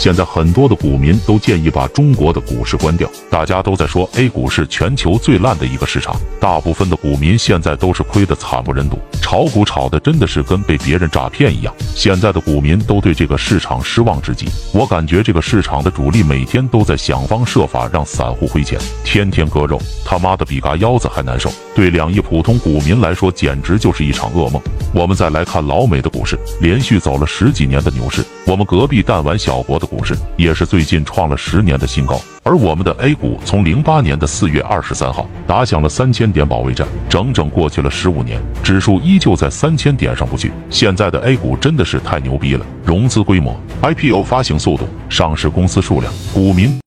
现在很多的股民都建议把中国的股市关掉。大家都在说 A 股是全球最烂的一个市场，大部分的股民现在都是亏得惨不忍睹，炒股炒的真的是跟被别人诈骗一样。现在的股民都对这个市场失望至极。我感觉这个市场的主力每天都在想方设法让散户亏钱，天天割肉，他妈的比嘎腰子还难受。对两亿普通股民来说，简直就是一场噩梦。我们再来看老美的股市，连续走了十几年的牛市。我们隔壁弹丸小国的股市也是最近创了十年的新高，而我们的 A 股从零八年的四月二十三号打响了三千点保卫战，整整过去了十五年，指数依旧在三千点上不去。现在的 A 股真的是太牛逼了，融资规模、IPO 发行速度、上市公司数量、股民。